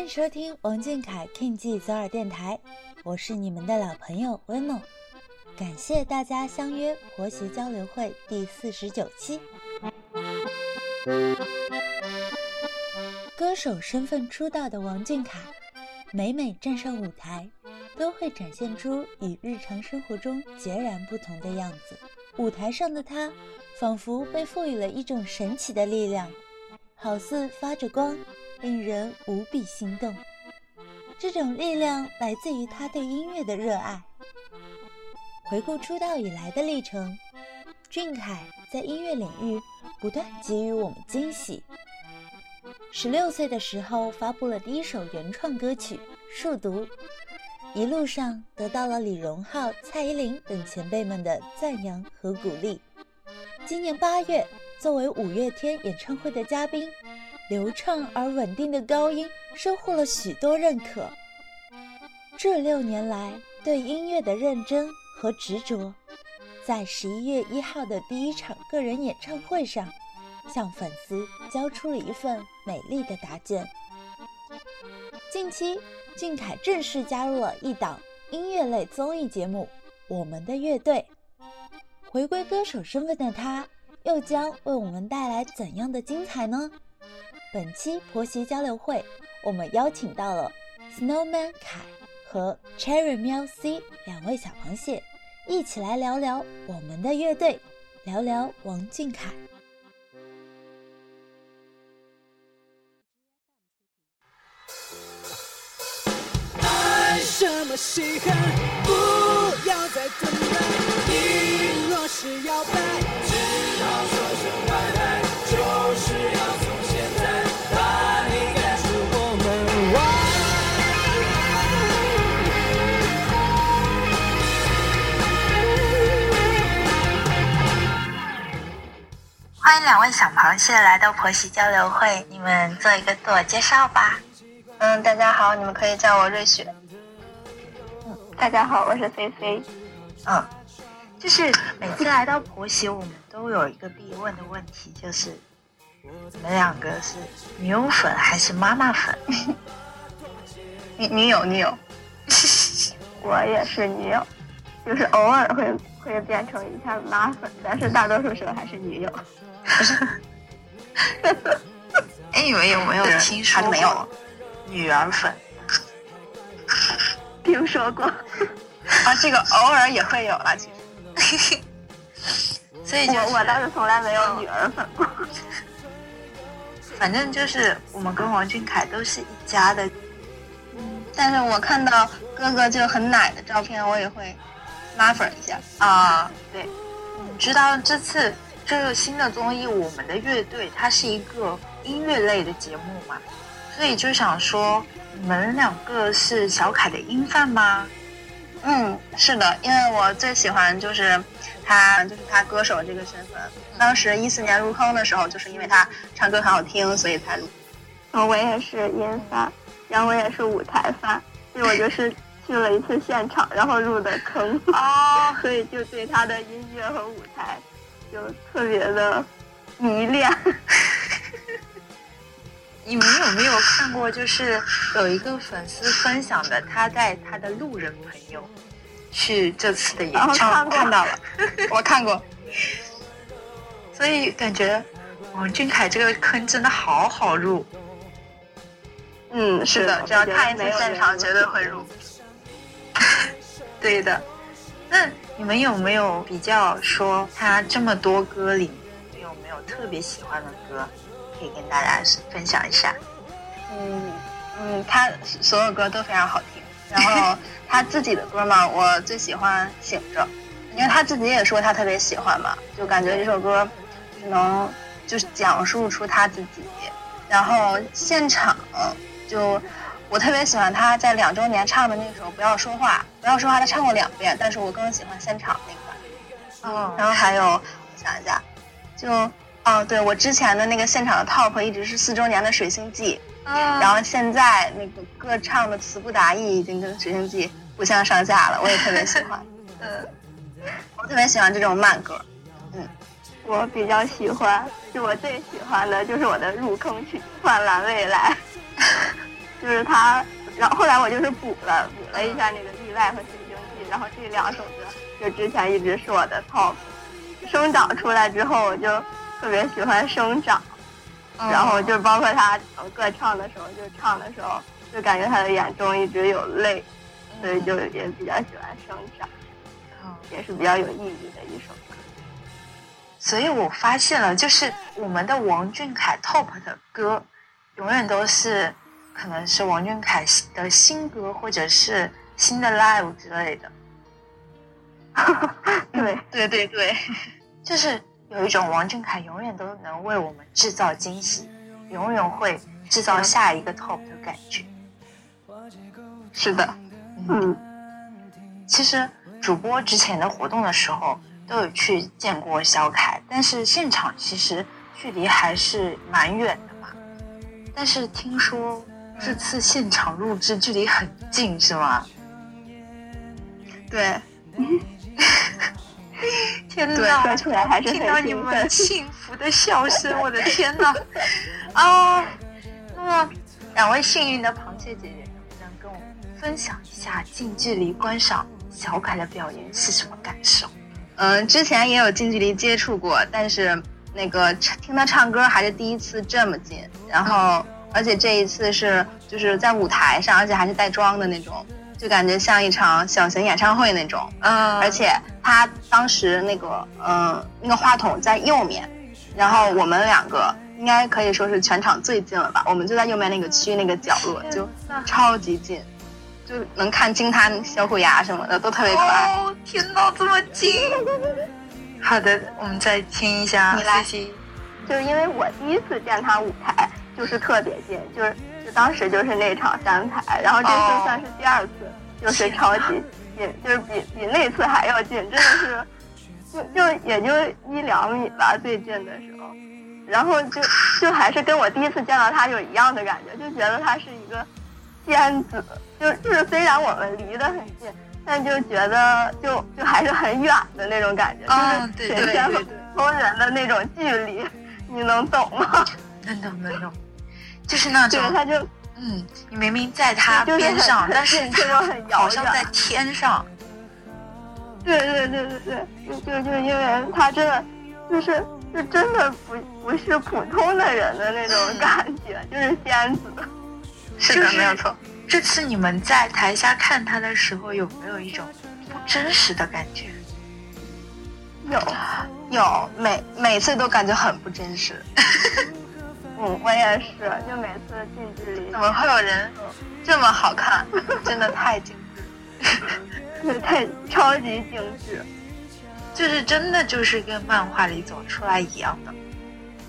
欢迎收听王俊凯 King 记左耳电台，我是你们的老朋友 Wemo，感谢大家相约婆媳交流会第四十九期。歌手身份出道的王俊凯，每每站上舞台，都会展现出与日常生活中截然不同的样子。舞台上的他，仿佛被赋予了一种神奇的力量，好似发着光。令人无比心动，这种力量来自于他对音乐的热爱。回顾出道以来的历程，俊凯在音乐领域不断给予我们惊喜。十六岁的时候发布了第一首原创歌曲《数独》，一路上得到了李荣浩、蔡依林等前辈们的赞扬和鼓励。今年八月，作为五月天演唱会的嘉宾。流畅而稳定的高音收获了许多认可。这六年来对音乐的认真和执着，在十一月一号的第一场个人演唱会上，向粉丝交出了一份美丽的答卷。近期，俊凯正式加入了一档音乐类综艺节目《我们的乐队》，回归歌手身份的他，又将为我们带来怎样的精彩呢？本期婆媳交流会，我们邀请到了 Snowman 凯和 Cherry 喵 C 两位小螃蟹，一起来聊聊我们的乐队，聊聊王俊凯。爱什么稀罕，不要再等待。你若是要拜，欢迎两位小螃蟹来到婆媳交流会，你们做一个自我介绍吧。嗯，大家好，你们可以叫我瑞雪。嗯，大家好，我是菲菲。嗯，就是每次来到婆媳，我们都有一个必问的问题，就是你们两个是女友粉还是妈妈粉？女女友，女友。我也是女友，就是偶尔会会变成一下妈粉，但是大多数时候还是女友。不 是，哎，你们有没有听说没有女儿粉？听说过 啊，这个偶尔也会有了，其实。所以就我倒是从来没有女儿粉过。反正就是我们跟王俊凯都是一家的。嗯，但是我看到哥哥就很奶的照片，我也会拉粉一下啊。对，你知道这次。这个新的综艺《我们的乐队》，它是一个音乐类的节目嘛，所以就想说，你们两个是小凯的音范吗？嗯，是的，因为我最喜欢就是他，就是他歌手这个身份。当时一四年入坑的时候，就是因为他唱歌很好听，所以才入。嗯，我也是音范，然后我也是舞台范，所以我就是去了一次现场，然后入的坑 哦，所以就对他的音乐和舞台。就特别的迷恋。你们有没有看过？就是有一个粉丝分享的，他带他的路人朋友去这次的演唱会，看到了，我看过。所以感觉王俊凯这个坑真的好好入。嗯，是的，只要他一次现场，绝对会入。对的。那你们有没有比较说他这么多歌里，有没有特别喜欢的歌，可以跟大家分享一下？嗯嗯，他所有歌都非常好听。然后他自己的歌嘛，我最喜欢《醒着》，因为他自己也说他特别喜欢嘛，就感觉这首歌能就是讲述出他自己。然后现场就。我特别喜欢他在两周年唱的那首《不要说话》，不要说话，他唱过两遍，但是我更喜欢现场那个版。嗯，然后还有，我想一下，就哦，对我之前的那个现场的 top 一直是四周年的《水星记》，然后现在那个歌唱的词不达意已经跟《水星记》不相上下了，我也特别喜欢。嗯，我特别喜欢这种慢歌。嗯，我比较喜欢，就我最喜欢的就是我的入坑曲《灿烂未来》。就是他，然后后来我就是补了补了一下那个意外和新经济，然后这两首歌就之前一直是我的 top。生长出来之后，我就特别喜欢生长，然后就包括他歌唱的时候，就唱的时候，就感觉他的眼中一直有泪，所以就也比较喜欢生长，也是比较有意义的一首歌。所以我发现了，就是我们的王俊凯 top 的歌，永远都是可能是王俊凯的新歌，或者是新的 live 之类的。对对对对，就是有一种王俊凯永远都能为我们制造惊喜，永远会制造下一个 top 的感觉。是的，嗯。其实主播之前的活动的时候都有去见过小凯，但是现场其实距离还是蛮远的嘛。但是听说这次现场录制距离很近，是吗？对。天哪！说出来还是听到你们幸福的笑声，我的天哪！啊，那么两位幸运的螃蟹姐姐，能不能跟我们分享一下近距离观赏小凯的表演是什么感受？嗯，之前也有近距离接触过，但是那个听他唱歌还是第一次这么近，然后而且这一次是就是在舞台上，而且还是带妆的那种。就感觉像一场小型演唱会那种，嗯，而且他当时那个，嗯，那个话筒在右面，然后我们两个应该可以说是全场最近了吧，我们就在右面那个区那个角落，就超级近，就能看清他小虎牙什么的，都特别可爱。哦，天哪，这么近！好的，我们再听一下。你来，就是因为我第一次见他舞台，就是特别近，就是就。当时就是那场三排，然后这次算是第二次，就是超级近，就是比比那次还要近，真的是，就就也就一两米吧，最近的时候，然后就就还是跟我第一次见到他有一样的感觉，就觉得他是一个仙子，就就是虽然我们离得很近，但就觉得就就还是很远的那种感觉，就是神仙和普通人的那种距离，你能懂吗？能懂能懂。就是那种，他就，嗯，你明明在他边上，但是 他好像在天上。对对对对对，就就就因为他真的，就是就真的不不是普通的人的那种感觉，就是仙子。是的，没有错。这次你们在台下看他的时候，有没有一种不真实的感觉？有，有，每每次都感觉很不真实。嗯，我也是，就每次近距离，怎么会有人这么好看？真的太精致，太超级精致，就是真的就是跟漫画里走出来一样的。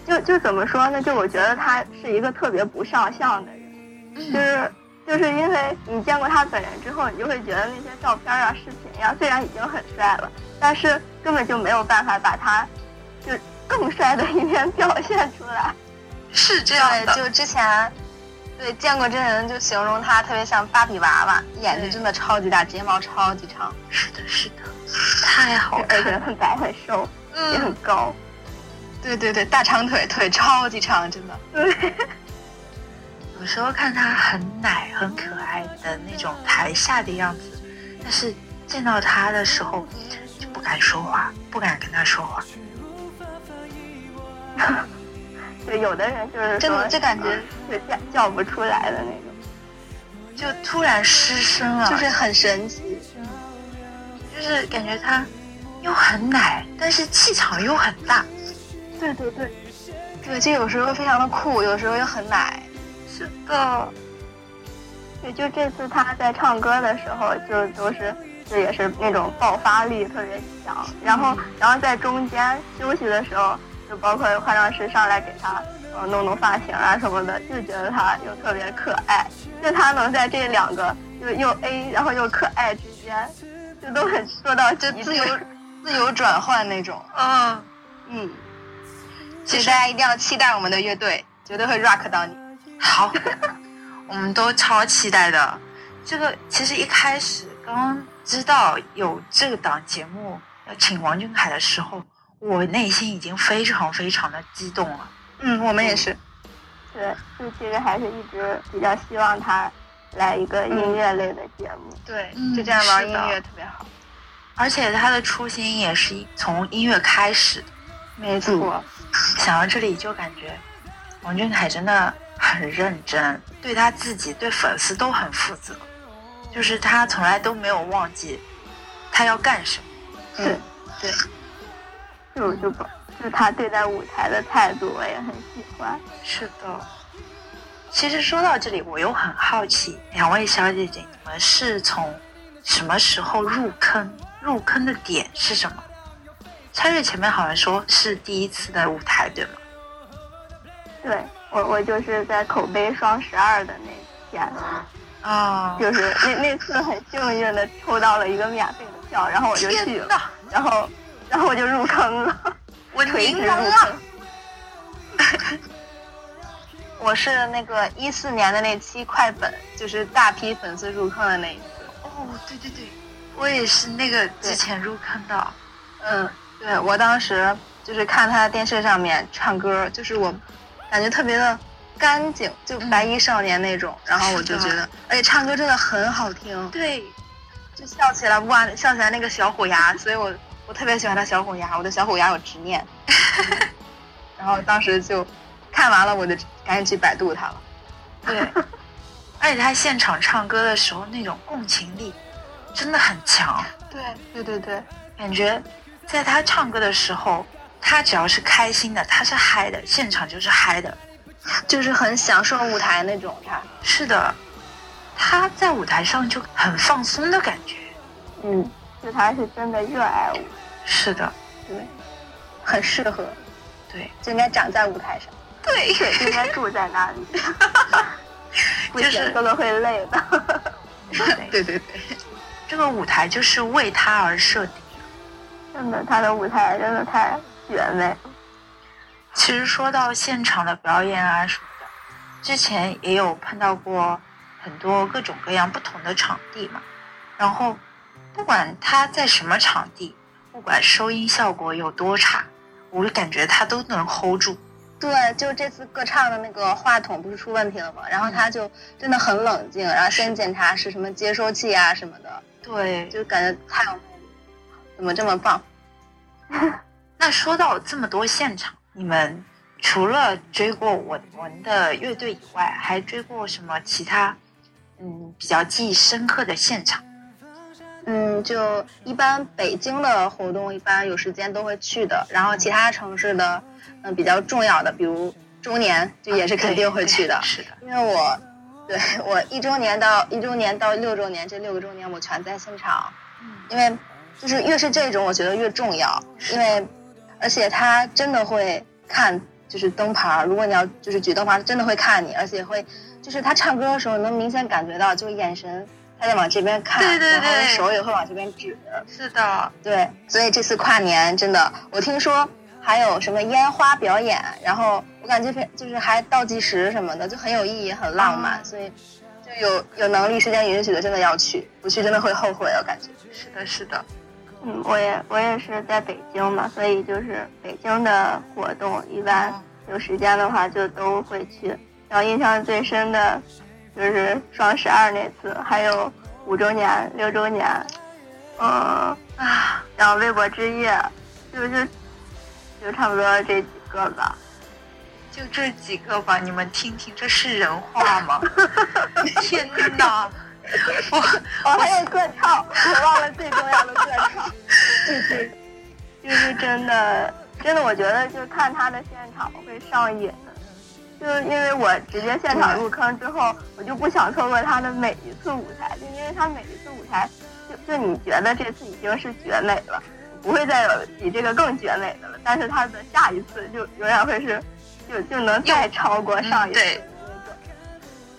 就就怎么说呢？就我觉得他是一个特别不上相的人，就是就是因为你见过他本人之后，你就会觉得那些照片啊、视频呀，虽然已经很帅了，但是根本就没有办法把他就更帅的一面表现出来。是这样的，就之前，对见过真人，就形容他特别像芭比娃娃，眼睛真的超级大，睫毛超级长。是的，是的，太好看，而且很白很瘦，也很高。对对对，大长腿，腿超级长，真的。对。有时候看他很奶很可爱的那种台下的样子，但是见到他的时候就不敢说话，不敢跟他说话。对，有的人就是真的，就感觉就叫叫不出来的那种，就突然失声了，就是很神奇，就是感觉他又很奶，但是气场又很大。对对对，对，就有时候非常的酷，有时候又很奶。是的，对，就这次他在唱歌的时候，就都是就也是那种爆发力特别强，然后然后在中间休息的时候。就包括化妆师上来给他呃弄弄发型啊什么的，就觉得他又特别可爱。就他能在这两个就又 A 然后又可爱之间，就都很说到就自由自由转换那种。嗯嗯，其实大家一定要期待我们的乐队，绝对会 rock 到你。好，我们都超期待的。这个其实一开始刚刚知道有这档节目要请王俊凯的时候。我内心已经非常非常的激动了，嗯，我们也是，对，就其实还是一直比较希望他来一个音乐类的节目。对，嗯就这样玩音乐特别好。而且他的初心也是从音乐开始。没错，想到这里就感觉王俊凯真的很认真，对他自己、对粉丝都很负责，就是他从来都没有忘记他要干什么。嗯，对，就就不就他对待舞台的态度，我也很喜欢。是的。其实说到这里，我又很好奇，两位小姐姐，你们是从什么时候入坑？入坑的点是什么？蔡瑞前面好像说是第一次的舞台，对吗？对我，我就是在口碑双十二的那天，啊、就是那那次很幸运的抽到了一个免费的票，然后我就去了，然后然后我就入坑了，我垂直凝人了。入坑。我是那个一四年的那期快本，就是大批粉丝入坑的那一次。哦，对对对，我也是那个之前入坑的。嗯，对我当时就是看他电视上面唱歌，就是我感觉特别的干净，就白衣少年那种。然后我就觉得，而且唱歌真的很好听，对，就笑起来哇，笑起来那个小虎牙，所以我我特别喜欢他小虎牙，我对小虎牙有执念。然后当时就看完了，我就赶紧去百度他了。对，而且他现场唱歌的时候那种共情力真的很强，对对对对，感觉在他唱歌的时候，他只要是开心的，他是嗨的，现场就是嗨的。就是很享受舞台那种他。是的，他在舞台上就很放松的感觉。嗯，就他是真的热爱舞。是的，对，很适合，对就应该长在舞台上。对，对，应该住在那里，不就是行哥哥会累的。对，对对对，这个舞台就是为他而设定。真的，他的舞台真的太绝美了。其实说到现场的表演啊什么的，之前也有碰到过很多各种各样不同的场地嘛。然后，不管他在什么场地，不管收音效果有多差，我就感觉他都能 hold 住。对，就这次歌唱的那个话筒不是出问题了吗？然后他就真的很冷静，然后先检查是什么接收器啊什么的，对，就感觉太有魅力，怎么这么棒？那说到这么多现场，你们除了追过我们的乐队以外，还追过什么其他嗯比较记忆深刻的现场？嗯，就一般北京的活动，一般有时间都会去的。然后其他城市的，嗯，比较重要的，比如周年，就也是肯定会去的。对是的，因为我，对我一周年到一周年到六周年这六个周年，我全在现场。嗯因为就是越是这种，我觉得越重要，因为而且他真的会看，就是灯牌儿。如果你要就是举灯牌儿，真的会看你，而且会就是他唱歌的时候能明显感觉到，就眼神他在往这边看，对对然后手也会往这边指。是的，对，所以这次跨年真的，我听说还有什么烟花表演，然后我感觉非就是还倒计时什么的，就很有意义，很浪漫，啊所以就有有能力、时间允许的，真的要去，不去真的会后悔，我感觉。是的，是的，嗯，我也我也是在北京嘛，所以就是北京的活动，一般嗯有时间的话就都会去。然后印象最深的，就是双十二那次，还有五周年、六周年，嗯，啊，然后微博之夜，就就就差不多这几个吧。就这几个吧，你们听听，这是人话吗？天哪！我我，还有歌唱，我忘了最重要的歌唱。就是就是真的，真的，我觉得就看他的现场会上瘾。就是因为我直接现场入坑之后，我就不想错过他的每一次舞台，就因为他每一次舞台，就就你觉得这次已经是绝美了，不会再有比这个更绝美的了。但是他的下一次就永远会是，就就能再超过上一次对的那种，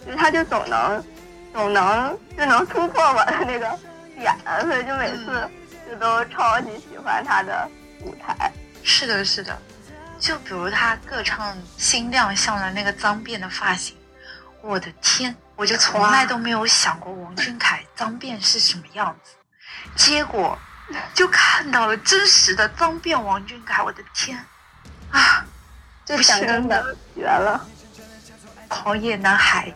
就是他就总能总能就能突破我的那个点，所以就每次就都超级喜欢他的舞台。是的，是的，就比如他歌唱新亮相的那个脏辫的发型，我的天，我就从来都没有想过王俊凯脏辫是什么样子，结果就看到了真实的脏辫王俊凯，我的天啊！就讲真的，绝了！狂野男孩。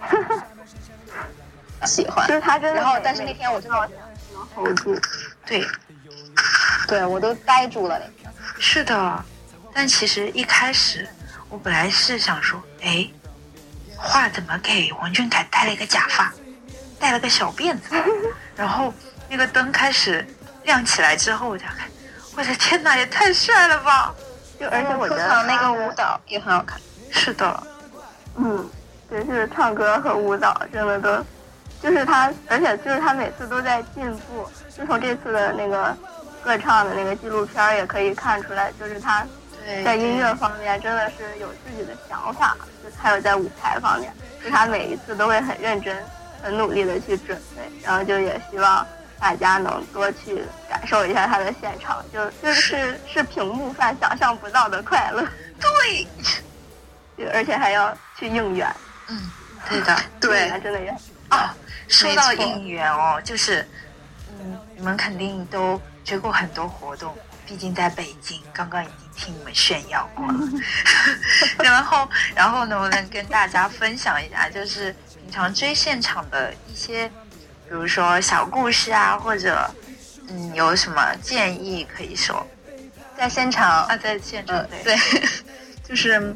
喜欢就，是他真的。然后但是那天我真的能 hold 住，对，对我都呆住了那天。是的。但其实一开始我本来是想说，哎，画怎么给王俊凯戴了一个假发，戴了个小辫子，然后那个灯开始亮起来之后，我才看，我的天哪，也太帅了吧！就而且我觉得那个舞蹈也很好看。是的，嗯，对，就是唱歌和舞蹈真的都，就是他，而且就是他每次都在进步。就从这次的那个歌唱的那个纪录片也可以看出来，就是他对，在音乐方面真的是有自己的想法，就还有在舞台方面，就他每一次都会很认真、很努力的去准备，然后就也希望大家能多去感受一下他的现场，就就是是屏幕饭想象不到的快乐，对，就而且还要去应援，嗯，对的，应援真的也啊，说到应援哦，就是，嗯，你们肯定都追过很多活动，毕竟在北京，刚刚已经听你们炫耀过了。然后，然后能不能跟大家分享一下，就是平常追现场的一些，比如说小故事啊，或者嗯，有什么建议可以说在现场啊？在现场嗯，对，就是，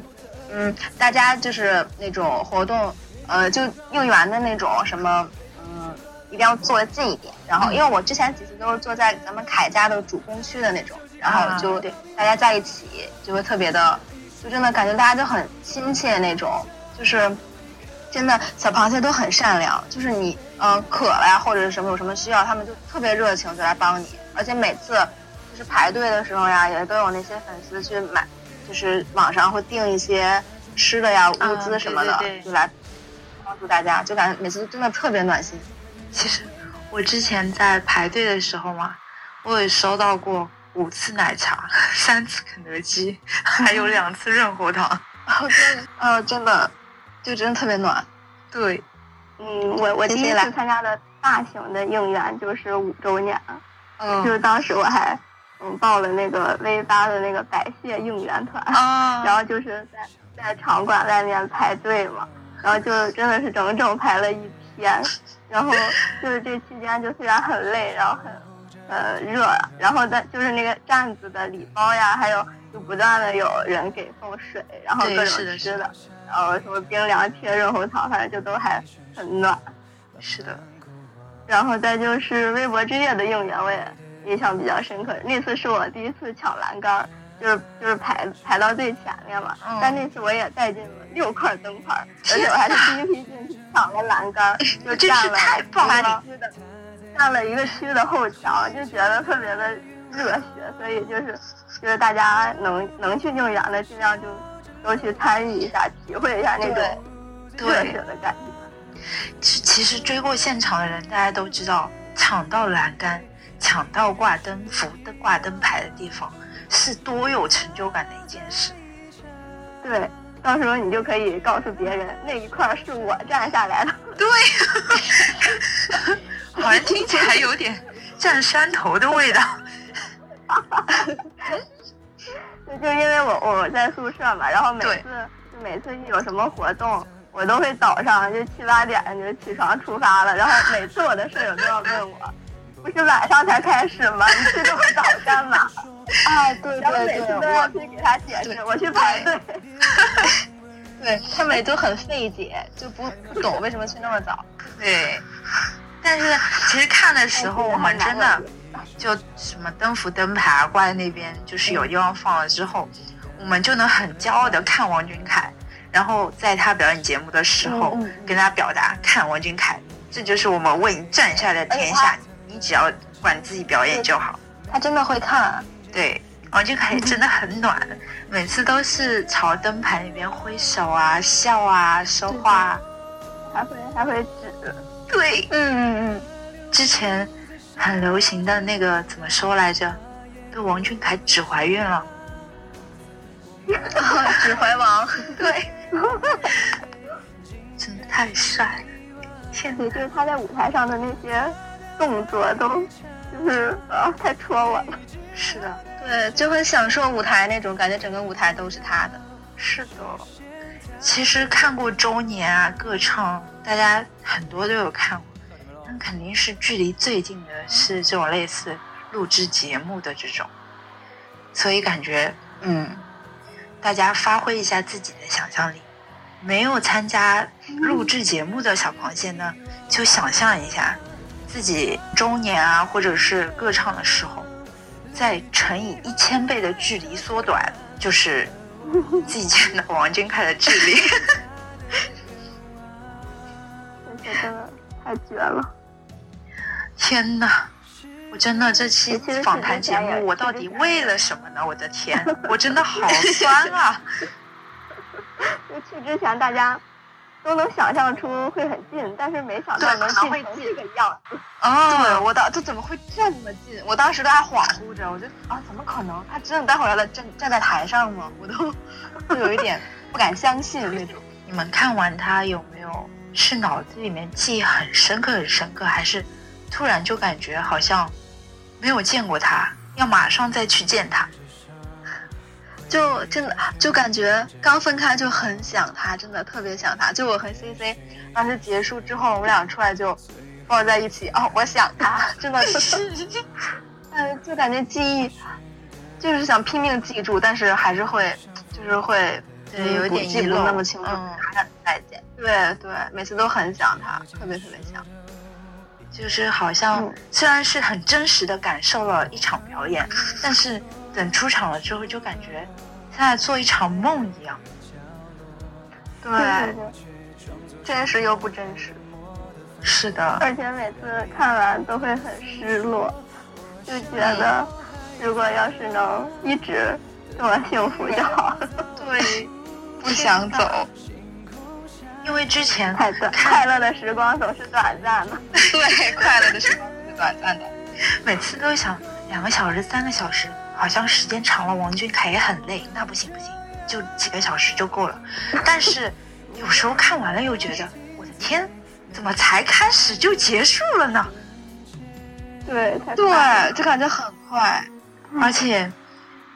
嗯，大家就是那种活动，呃，就应援的那种什么，嗯，一定要坐得近一点。然后，嗯因为我之前几次都是坐在咱们凯家的主攻区的那种，然啊后就对大家在一起就会特别的，就真的感觉大家都很亲切那种，就是真的小螃蟹都很善良，就是你嗯、呃渴了呀或者是什么有什么需要，他们就特别热情就来帮你，而且每次就是排队的时候呀，也都有那些粉丝去买，就是网上会订一些吃的呀、物资什么的，啊对对对就来帮助大家，就感觉每次真的特别暖心。其实我之前在排队的时候嘛，我也收到过五次奶茶、三次肯德基，还有两次润喉糖。哦，真的，哦，真的，就真的特别暖。对，嗯，我我第一次参加的大型的应援就是五周年，嗯就是当时我还嗯报了那个 V 八的那个百谢应援团，啊然后就是在在场馆外面排队嘛，然后就真的是整整排了一天，然后就是这期间就虽然很累，然后很呃热，然后在就是那个站子的礼包呀，还有就不断的有人给送水，然后各种是的是的吃的，然后什么冰凉贴、润喉糖，反正就都还很暖。是的，然后再就是微博之夜的应援，我也印象比较深刻。那次是我第一次抢栏杆，就是就是排排到最前面嘛。嗯但那次我也带进了六块灯牌，而且我还是第一批进去抢了栏杆儿，就真是占了太棒了占了一个区的后桥，就觉得特别的热血。所以就是就是大家能能去应援的，尽量就都去参与一下，体会一下那种热血，的感觉。其其实追过现场的人，大家都知道，抢到栏杆、抢到挂灯符的挂灯牌的地方，是多有成就感的一件事。对，到时候你就可以告诉别人那一块是我站下来的。对，好像听起来有点占山头的味道。就就因为我我在宿舍嘛，然后每次就每次一有什么活动，我都会早上就七八点就起床出发了，然后每次我的舍友都要问我，不是晚上才开始吗？你去这么早干嘛？啊，对然后每次都要去给他解释，我去排队。对 他们也都很费解，就不不懂为什么去那么早。对，但是其实看的时候，我们真的就什么灯符、灯牌啊挂在那边，就是有地方放了之后，我们就能很骄傲的看王俊凯，然后在他表演节目的时候，跟他表达看王俊凯，这就是我们为你站下的天下，你只要管自己表演就好。他真的会看，对，王俊凯真的很暖，每次都是朝灯牌那边挥手啊、笑啊、说话啊。还会还会指，对，嗯嗯嗯，之前很流行的那个怎么说来着？对王俊凯只怀孕了。指怀王，对，真的太帅了！天哪，对，就是他在舞台上的那些动作都，就是啊，太戳我了。是的，对，就很享受舞台那种感觉，整个舞台都是他的。是的。其实看过周年啊，歌唱，大家很多都有看过，那肯定是距离最近的是这种类似录制节目的这种，所以感觉嗯，大家发挥一下自己的想象力。没有参加录制节目的小螃蟹呢，就想象一下自己周年啊，或者是歌唱的时候，再乘以一千倍的距离缩短，就是。自己见的王俊凯的智力，这真的太绝了！天哪，我真的这期访谈节目，我到底为了什么呢？我的天，我真的好酸啊！就去之前大家。都能想象出会很近，但是没想到能近成这个样子。啊，对我当这怎么会这么近？我当时都还恍惚着，我就啊，怎么可能？他真的待会儿要站站在台上吗？我都就有一点不敢相信那种。你们看完他有没有是脑子里面记忆很深刻很深刻，还是突然就感觉好像没有见过他，要马上再去见他？就真的就感觉刚分开就很想他，真的特别想他。就我和 C C 当时结束之后，我们俩出来就抱在一起。哦，我想他，真的 是，嗯，就感觉记忆就是想拼命记住，但是还是会就是会对有点记不那么清楚。他再见，对对，每次都很想他，特别特别想。就是好像虽然是很真实的感受了一场表演，但是。等出场了之后，就感觉像在做一场梦一样。对，真实又不真实。是的。而且每次看完都会很失落，就觉得如果要是能一直这么幸福就好。对，不想走。因为之前快乐，快乐的时光总是短暂的。对，快乐的时光总是短暂的。每次都想两个小时、三个小时。好像时间长了，王俊凯也很累。那不行不行，就几个小时就够了。但是有时候看完了又觉得，我的天，怎么才开始就结束了呢？对对，就感觉很快。而且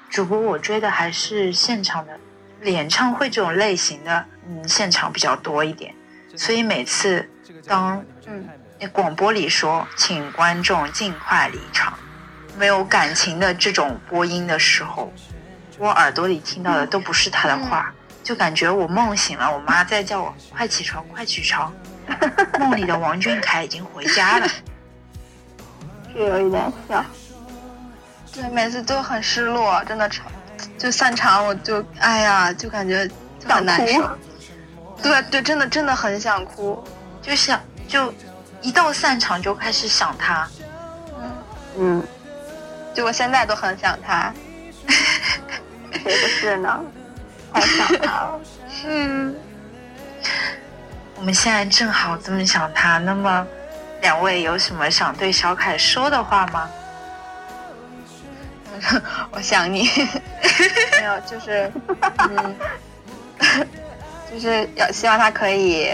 主播我追的还是现场的演唱会这种类型的，嗯，现场比较多一点。所以每次当嗯广播里说，请观众尽快离场。没有感情的这种播音的时候，我耳朵里听到的都不是他的话，就感觉我梦醒了，我妈在叫我快起床，快起床。梦里的王俊凯已经回家了，是有一点像。对，每次都很失落，真的场就散场，我就哎呀，就感觉很难受。对对，真的真的很想哭，就想就一到散场就开始想他。嗯嗯。就我现在都很想他，谁不是呢？太想他了。嗯，我们现在正好这么想他，那么两位有什么想对小凯说的话吗？我想你，没有，就是嗯，就是要希望他可以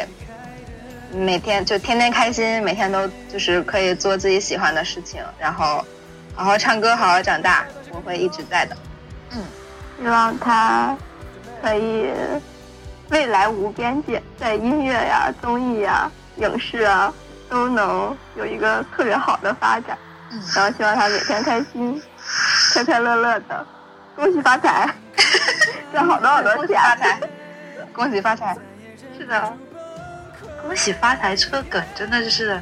每天就天天开心，每天都就是可以做自己喜欢的事情，然后。好好唱歌，好好长大，我会一直在的。嗯，希望他可以未来无边界，在音乐呀、综艺呀、影视啊都能有一个特别好的发展。嗯，然后希望他每天开心、快快乐乐的，恭喜发财，赚好多好多钱！恭喜发财！是的，恭喜发财这个梗真的就是。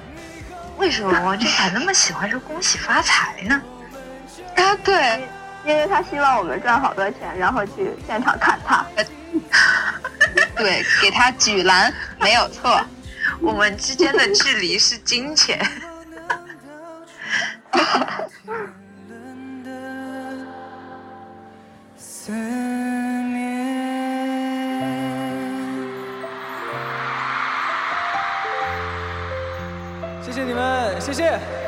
为什么王俊凯那么喜欢说“恭喜发财”呢？啊，对，因为他希望我们赚好多钱，然后去现场看他。对，给他举篮没有错。我们之间的距离是金钱。谢。谢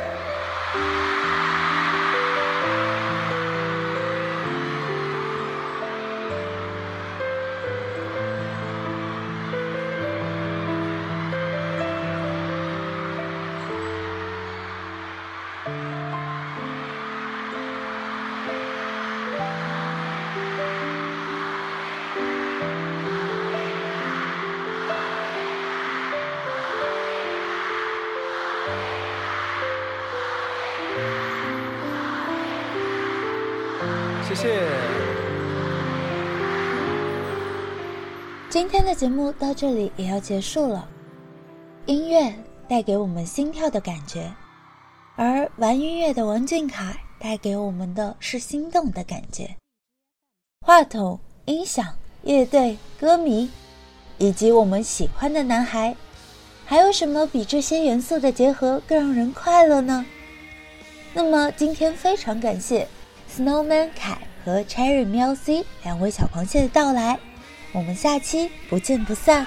今天的节目到这里也要结束了。音乐带给我们心跳的感觉，而玩音乐的王俊凯带给我们的是心动的感觉。话筒、音响、乐队、歌迷，以及我们喜欢的男孩，还有什么比这些元素的结合更让人快乐呢？那么今天非常感谢 Snowman 凯和 Cherry 喵 C 两位小螃蟹的到来。我们下期不见不散。